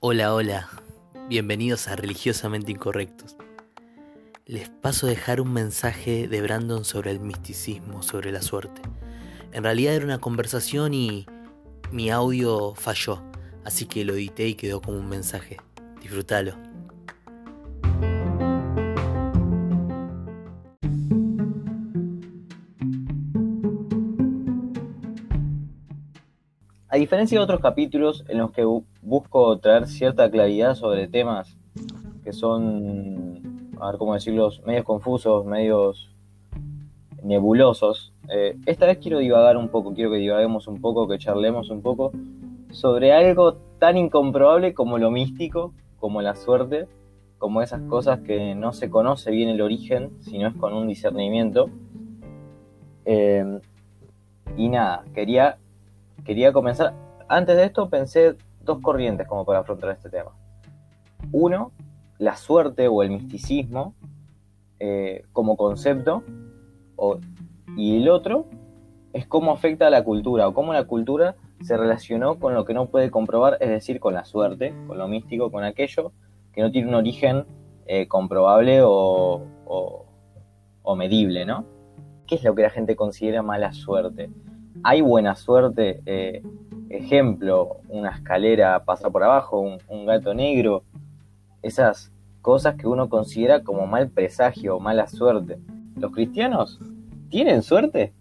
Hola, hola, bienvenidos a Religiosamente Incorrectos. Les paso a dejar un mensaje de Brandon sobre el misticismo, sobre la suerte. En realidad era una conversación y mi audio falló, así que lo edité y quedó como un mensaje. Disfrútalo. A diferencia de otros capítulos en los que busco traer cierta claridad sobre temas que son, a ver cómo decirlos, medios confusos, medios nebulosos, eh, esta vez quiero divagar un poco, quiero que divaguemos un poco, que charlemos un poco sobre algo tan incomprobable como lo místico, como la suerte, como esas cosas que no se conoce bien el origen, si no es con un discernimiento. Eh, y nada, quería quería comenzar. Antes de esto pensé dos corrientes como para afrontar este tema. Uno, la suerte o el misticismo eh, como concepto. y el otro es cómo afecta a la cultura o cómo la cultura se relacionó con lo que no puede comprobar, es decir, con la suerte, con lo místico, con aquello que no tiene un origen eh, comprobable o, o medible, ¿no? ¿Qué es lo que la gente considera mala suerte? Hay buena suerte. Eh, ejemplo, una escalera pasa por abajo, un, gato negro, esas cosas que uno considera como mal presagio o mala suerte. ¿Los cristianos tienen suerte?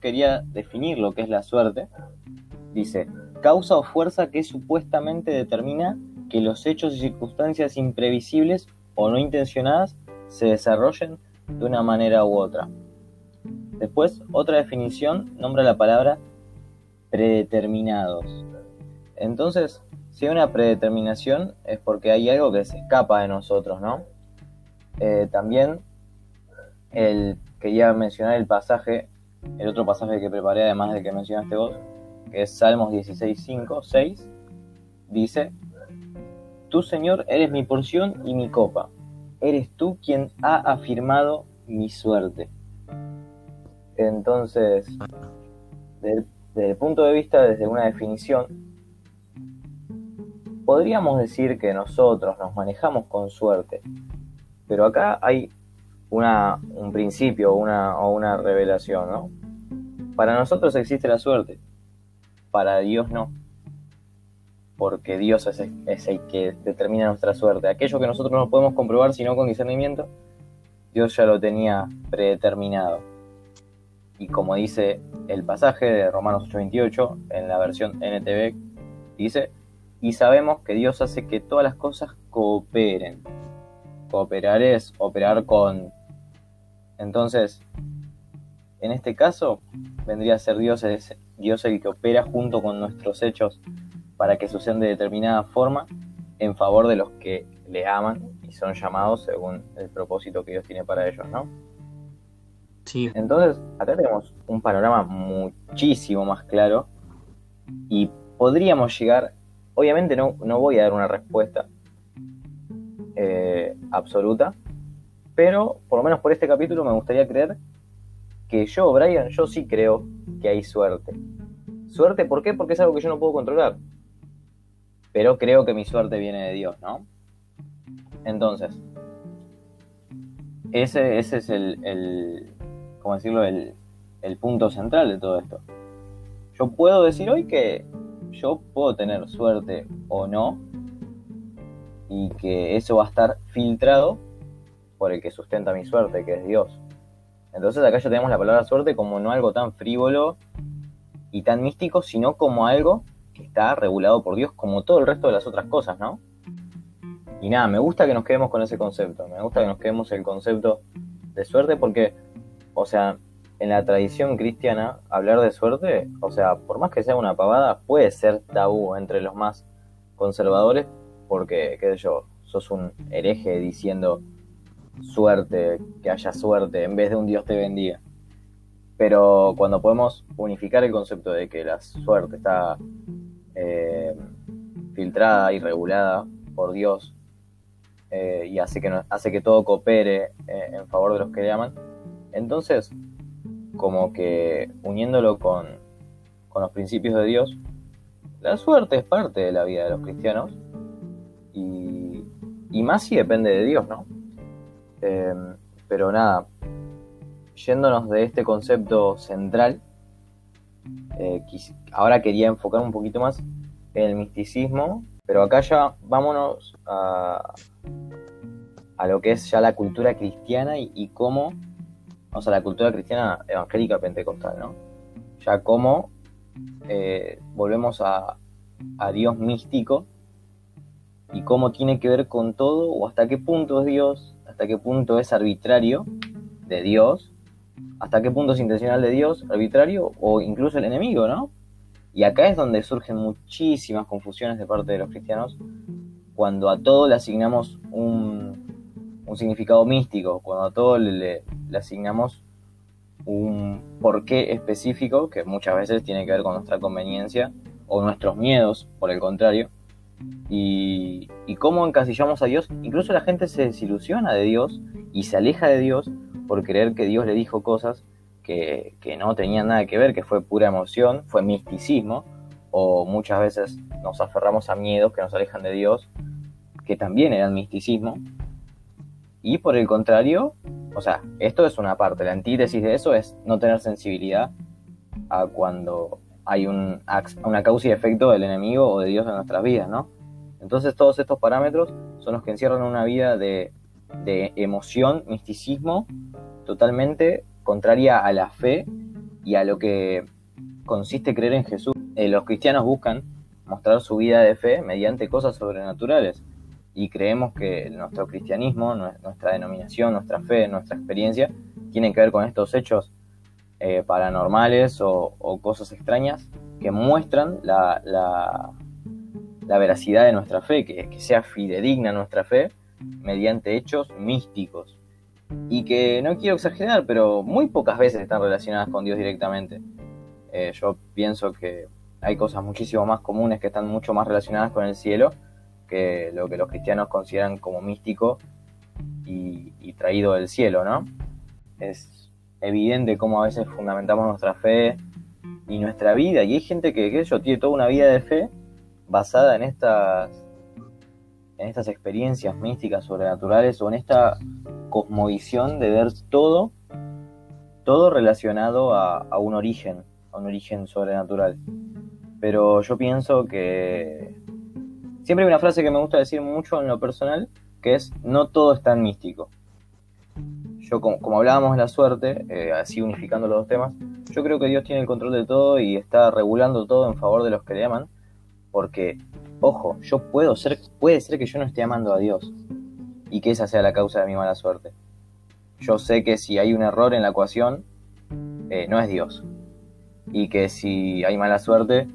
Quería definir lo que es la suerte. Dice, causa o fuerza que supuestamente determina que los hechos y circunstancias imprevisibles o no intencionadas se desarrollen de una manera u otra. Después, otra definición nombra la palabra predeterminados. Entonces, si hay una predeterminación es porque hay algo que se escapa de nosotros, ¿no? Eh, también el, quería mencionar el pasaje, el otro pasaje que preparé además del que mencionaste vos, que es Salmos 16, 5, 6, dice, Tú Señor eres mi porción y mi copa, eres tú quien ha afirmado mi suerte. Entonces, desde, el punto de vista, desde una definición, podríamos decir que nosotros nos manejamos con suerte, pero acá hay una, un principio una, o una revelación, ¿no? Para nosotros existe la suerte, para Dios no, porque Dios es es el que determina nuestra suerte. Aquello que nosotros no podemos comprobar sino con discernimiento, Dios ya lo tenía predeterminado. Y como dice el pasaje de Romanos 8:28 en la versión NTV, dice, y sabemos que Dios hace que todas las cosas cooperen. Cooperar es operar con. Entonces, en este caso, vendría a ser Dios, Dios el que opera junto con nuestros hechos para que sucedan de determinada forma en favor de los que le aman y son llamados según el propósito que Dios tiene para ellos, ¿no? Entonces, acá tenemos un panorama muchísimo más claro y podríamos llegar, obviamente no, no voy a dar una respuesta eh, absoluta, pero por lo menos por este capítulo me gustaría creer que yo, Brian, yo sí creo que hay suerte. Suerte, ¿por qué? Porque es algo que yo no puedo controlar. Pero creo que mi suerte viene de Dios, ¿no? Entonces, ese, ese es el, como decirlo, el, punto central de todo esto. Yo puedo decir hoy que yo puedo tener suerte o no, y que eso va a estar filtrado por el que sustenta mi suerte, que es Dios. Entonces acá ya tenemos la palabra suerte como no algo tan frívolo y tan místico, sino como algo que está regulado por Dios como todo el resto de las otras cosas, ¿no? Y nada, me gusta que nos quedemos con ese concepto, me gusta que nos quedemos el concepto de suerte porque o sea, en la tradición cristiana, hablar de suerte, o sea, por más que sea una pavada, puede ser tabú entre los más conservadores, porque, qué sé yo, sos un hereje diciendo suerte, que haya suerte, en vez de un Dios te bendiga. Pero cuando podemos unificar el concepto de que la suerte está eh, filtrada y regulada por Dios eh, y hace que, hace que todo coopere eh, en favor de los que le aman, entonces, como que uniéndolo con, con los principios de Dios, la suerte es parte de la vida de los cristianos y, y más si depende de Dios, ¿no? Em, pero nada, yéndonos de este concepto central, eh, ahora quería enfocar un poquito más en el misticismo, pero acá ya vámonos a, a lo que es ya la cultura cristiana y, cómo, o sea, la cultura cristiana evangélica pentecostal, ¿no? Ya cómo eh, volvemos a Dios místico y cómo tiene que ver con todo o hasta qué punto es Dios, hasta qué punto es arbitrario de Dios, hasta qué punto es intencional de Dios, arbitrario o incluso el enemigo, ¿no? Y acá es donde surgen muchísimas confusiones de parte de los cristianos cuando a todo le asignamos un, significado místico, cuando a todo le, le asignamos un porqué específico que muchas veces tiene que ver con nuestra conveniencia o nuestros miedos, por el contrario, y, cómo encasillamos a Dios. Incluso la gente se desilusiona de Dios y se aleja de Dios por creer que Dios le dijo cosas que, no tenían nada que ver, que fue pura emoción, fue misticismo, o muchas veces nos aferramos a miedos que nos alejan de Dios, que también eran misticismo. Y por el contrario, o sea, esto es una parte, la antítesis de eso es no tener sensibilidad a cuando hay un, una causa y efecto del enemigo o de Dios en nuestras vidas, ¿no? Entonces todos estos parámetros son los que encierran una vida de, emoción, misticismo, totalmente contraria a la fe y a lo que consiste creer en Jesús. Eh, los cristianos buscan mostrar su vida de fe mediante cosas sobrenaturales y creemos que nuestro cristianismo, nuestra denominación, nuestra fe, nuestra experiencia, tienen que ver con estos hechos eh, paranormales o, cosas extrañas que muestran la, la, veracidad de nuestra fe, que, sea fidedigna nuestra fe mediante hechos místicos. Y que no quiero exagerar, pero muy pocas veces están relacionadas con Dios directamente. Eh, yo pienso que hay cosas muchísimo más comunes que están mucho más relacionadas con el cielo lo que los cristianos consideran como místico y, traído del cielo, ¿no? Es, evidente cómo a veces fundamentamos nuestra fe y nuestra vida. Y hay gente que, que yo, tiene toda una vida de fe basada en estas, en estas experiencias místicas, sobrenaturales o en esta cosmovisión de ver todo, todo relacionado a un origen, a un origen sobrenatural. Pero yo pienso que siempre hay una frase que me gusta decir mucho en lo personal, que es no todo es tan místico yo como, hablábamos de la suerte, eh, así unificando los dos temas, yo creo que Dios tiene el control de todo y está regulando todo en favor de los que le aman, porque, ojo, yo puedo ser, puede ser que yo no esté amando a Dios y que esa sea la causa de mi mala suerte. Yo sé que si hay un error en la ecuación, eh, no es Dios. Y que si hay mala suerte,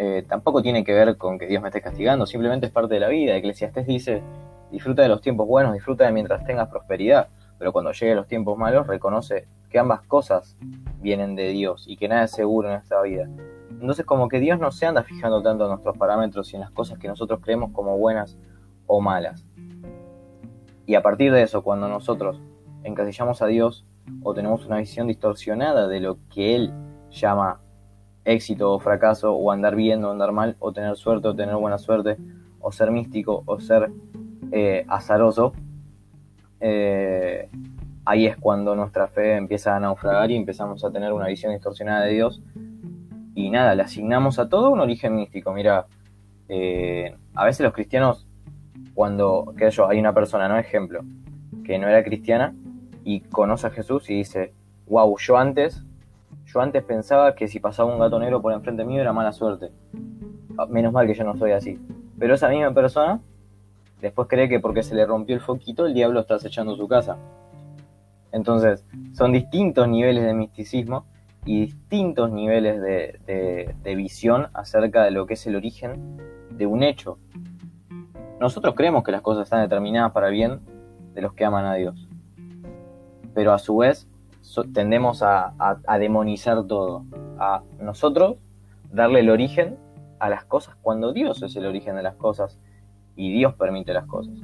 eh, tampoco tiene que ver con que Dios me esté castigando, simplemente es parte de la vida. Eclesiastés dice, disfruta de los tiempos buenos, disfruta de mientras tengas prosperidad pero cuando lleguen los tiempos malos reconoce que ambas cosas vienen de Dios y que nada es seguro en esta vida. Entonces como que Dios no se anda fijando tanto en nuestros parámetros y en las cosas que nosotros creemos como buenas o malas. Y a partir de eso, cuando nosotros encasillamos a Dios o tenemos una visión distorsionada de lo que Él llama éxito o fracaso, o andar bien o andar mal, o tener suerte o tener buena suerte, o ser místico o ser eh, azaroso, eh, ahí es cuando nuestra fe empieza a naufragar y empezamos a tener una visión distorsionada de Dios. Y nada, le asignamos a todo un origen místico. Mira, eh, a veces los cristianos, cuando, qué hay una persona, no ejemplo, que no era cristiana y conoce a Jesús y dice, wow, yo antes, yo antes pensaba que si pasaba un gato negro por enfrente mío era mala suerte. Ah, menos mal que yo no soy así. Pero esa misma persona después cree que porque se le rompió el foquito el diablo está acechando su casa. Entonces, son distintos niveles de misticismo y distintos niveles de, visión acerca de lo que es el origen de un hecho. Nosotros creemos que las cosas están determinadas para el bien de los que aman a Dios, pero a su vez tendemos a, a demonizar todo, a nosotros darle el origen a las cosas cuando Dios es el origen de las cosas y Dios permite las cosas.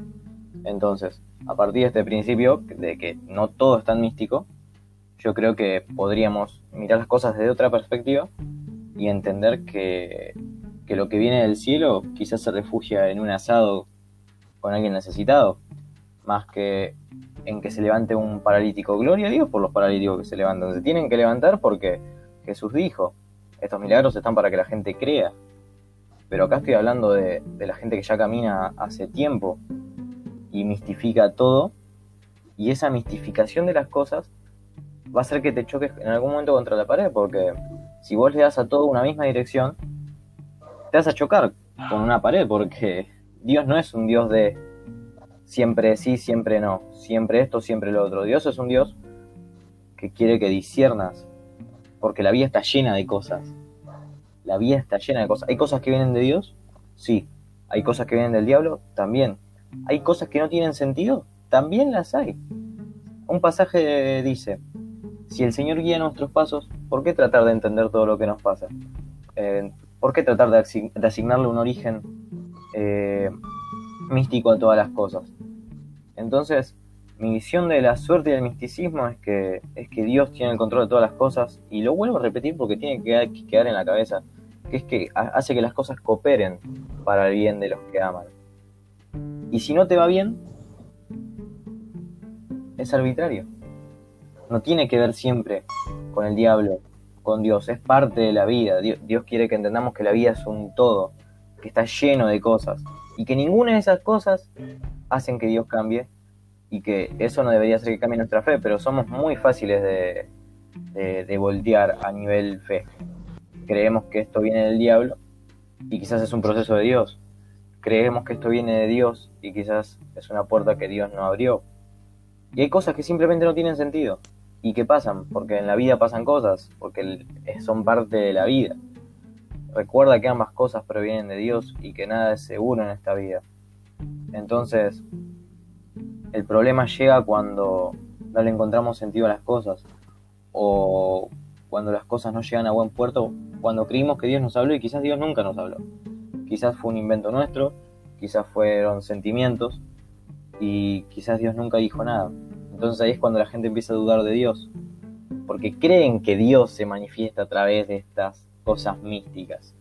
Entonces, a partir de este principio de que no todo es tan místico, yo creo que podríamos mirar las cosas desde otra perspectiva y entender que, que lo que viene del cielo quizás se refugia en un asado con alguien necesitado, más que en que se levante un paralítico. Gloria a Dios por los paralíticos que se levantan. Se tienen que levantar porque Jesús dijo, estos milagros están para que la gente crea. Pero acá estoy hablando de, la gente que ya camina hace tiempo y mistifica todo. Y esa mistificación de las cosas va a hacer que te choques en algún momento contra la pared, porque si vos le das a todo una misma dirección, te vas a chocar con una pared, porque Dios no es un Dios de siempre sí, siempre no, siempre esto, siempre lo otro. Dios es un Dios que quiere que disiernas, porque la vida está llena de cosas. La vida está llena de cosas. ¿Hay cosas que vienen de Dios? Sí. ¿Hay cosas que vienen del diablo? También. ¿Hay cosas que no tienen sentido? También las hay. Un pasaje dice, si el Señor guía nuestros pasos, ¿por qué tratar de entender todo lo que nos pasa? Eh, ¿Por qué tratar de, asignarle un origen eh, místico a todas las cosas? Entonces, mi visión de la suerte y del misticismo es que, es que Dios tiene el control de todas las cosas, y lo vuelvo a repetir porque tiene que quedar en la cabeza, que es que hace que las cosas cooperen para el bien de los que aman. Y si no te va bien, es arbitrario. No tiene que ver siempre con el diablo, con Dios, es parte de la vida. Dios, quiere que entendamos que la vida es un todo, que está lleno de cosas, y que ninguna de esas cosas hacen que Dios cambie, y que eso no debería ser que cambie nuestra fe, pero somos muy fáciles de, de voltear a nivel fe. Creemos que esto viene del diablo y quizás es un proceso de Dios. Creemos que esto viene de Dios y quizás es una puerta que Dios no abrió. Y hay cosas que simplemente no tienen sentido y que pasan, porque en la vida pasan cosas, porque son parte de la vida. Recuerda que ambas cosas provienen de Dios y que nada es seguro en esta vida. Entonces, el problema llega cuando no le encontramos sentido a las cosas o cuando las cosas no llegan a buen puerto, cuando creímos que Dios nos habló y quizás Dios nunca nos habló. Quizás fue un invento nuestro, quizás fueron sentimientos y quizás Dios nunca dijo nada. Entonces ahí es cuando la gente empieza a dudar de Dios, porque creen que Dios se manifiesta a través de estas cosas místicas.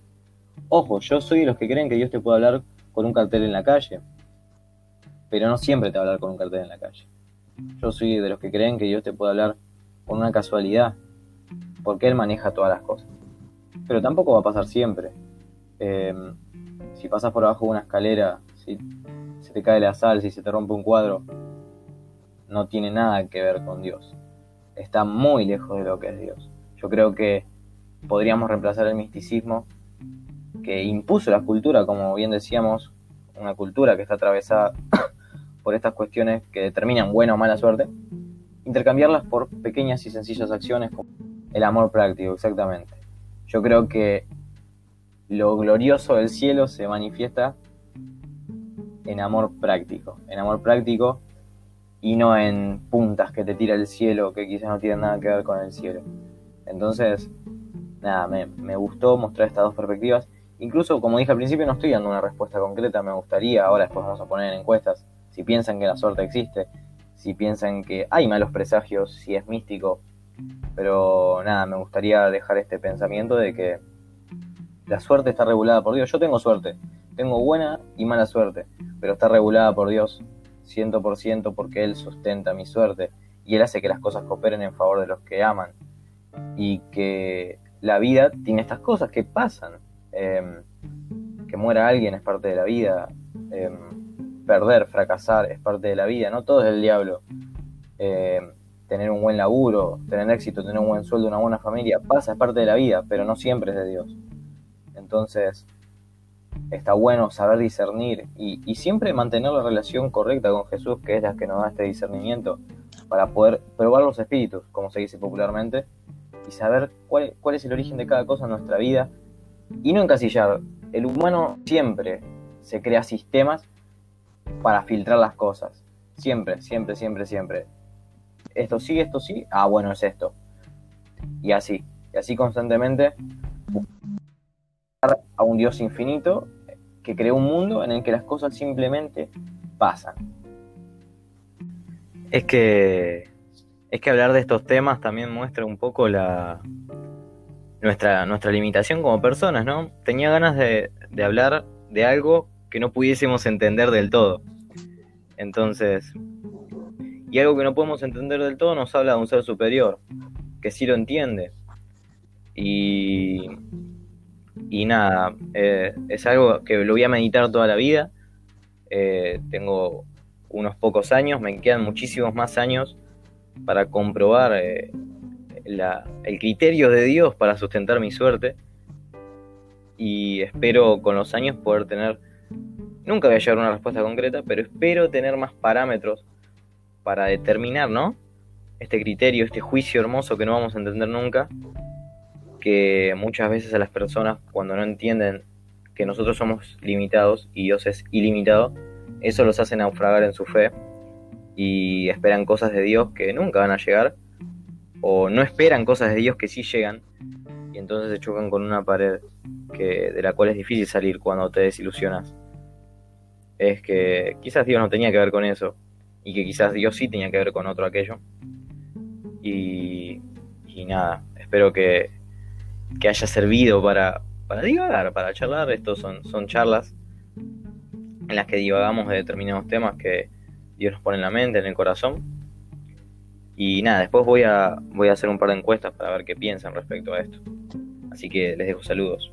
Ojo, yo soy de los que creen que Dios te puede hablar con un cartel en la calle, pero no siempre te va a hablar con un cartel en la calle. Yo soy de los que creen que Dios te puede hablar con una casualidad, porque Él maneja todas las cosas. Pero tampoco va a pasar siempre. Em, si pasas por abajo de una escalera, si se te cae la sal, si se te rompe un cuadro, no tiene nada que ver con Dios. Está muy lejos de lo que es Dios. Yo creo que podríamos reemplazar el misticismo que impuso la cultura, como bien decíamos, una cultura que está atravesada por estas cuestiones que determinan buena o mala suerte, intercambiarlas por pequeñas y sencillas acciones como el amor práctico, exactamente. Yo creo que lo glorioso del cielo se manifiesta en amor práctico, en amor práctico y no en puntas que te tira el cielo que quizás no tienen nada que ver con el cielo. Entonces, nada, me, gustó mostrar estas dos perspectivas. Incluso, como dije al principio, no estoy dando una respuesta concreta, me gustaría, ahora después vamos a poner en encuestas, si piensan que la suerte existe, si piensan que hay malos presagios, si es místico, pero nada, me gustaría dejar este pensamiento de que la suerte está regulada por Dios. Yo tengo suerte, tengo buena y mala suerte, pero está regulada por Dios. 100% porque Él sustenta mi suerte y Él hace que las cosas cooperen en favor de los que aman y que la vida tiene estas cosas que pasan. Em, que muera alguien es parte de la vida, em, perder, fracasar es parte de la vida, no todo es el diablo. Em, tener un buen laburo, tener éxito, tener un buen sueldo, una buena familia, pasa, es parte de la vida, pero no siempre es de Dios. Entonces, está bueno saber discernir y, siempre mantener la relación correcta con Jesús, que es la que nos da este discernimiento, para poder probar los espíritus, como se dice popularmente, y saber cuál, cuál es el origen de cada cosa en nuestra vida y no encasillar. El humano siempre se crea sistemas para filtrar las cosas. Siempre, siempre, siempre, siempre. Esto sí, esto sí. Ah, bueno, es esto. Y así. Y así constantemente a un Dios infinito que creó un mundo en el que las cosas simplemente pasan. Es que es que hablar de estos temas también muestra un poco la nuestra, nuestra limitación como personas, ¿no? Tenía ganas de, de hablar de algo que no pudiésemos entender del todo. Entonces, y algo que no podemos entender del todo nos habla de un ser superior, que sí lo entiende. Y, y nada, eh, es algo que lo voy a meditar toda la vida. Eh, tengo unos pocos años, me quedan muchísimos más años para comprobar eh, el criterio de Dios para sustentar mi suerte. Y espero con los años poder tener, nunca voy a llegar a una respuesta concreta, pero espero tener más parámetros para determinar, ¿no? Este criterio, este juicio hermoso que no vamos a entender nunca, que muchas veces a las personas cuando no entienden que nosotros somos limitados y Dios es ilimitado, eso los hace naufragar en su fe y esperan cosas de Dios que nunca van a llegar o no esperan cosas de Dios que sí llegan y entonces se chocan con una pared que, de la cual es difícil salir cuando te desilusionas. Es que quizás Dios no tenía que ver con eso y que quizás Dios sí tenía que ver con otro aquello. Y, y nada, espero que, que haya servido para, para divagar, para charlar. Estos son, son charlas en las que divagamos de determinados temas que Dios nos pone en la mente, en el corazón. Y nada, después voy a, voy a hacer un par de encuestas para ver qué piensan respecto a esto. Así que les dejo saludos.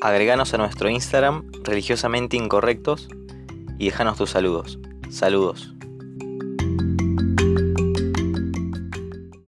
Agreganos a nuestro Instagram religiosamente incorrectos y déjanos tus saludos. Saludos.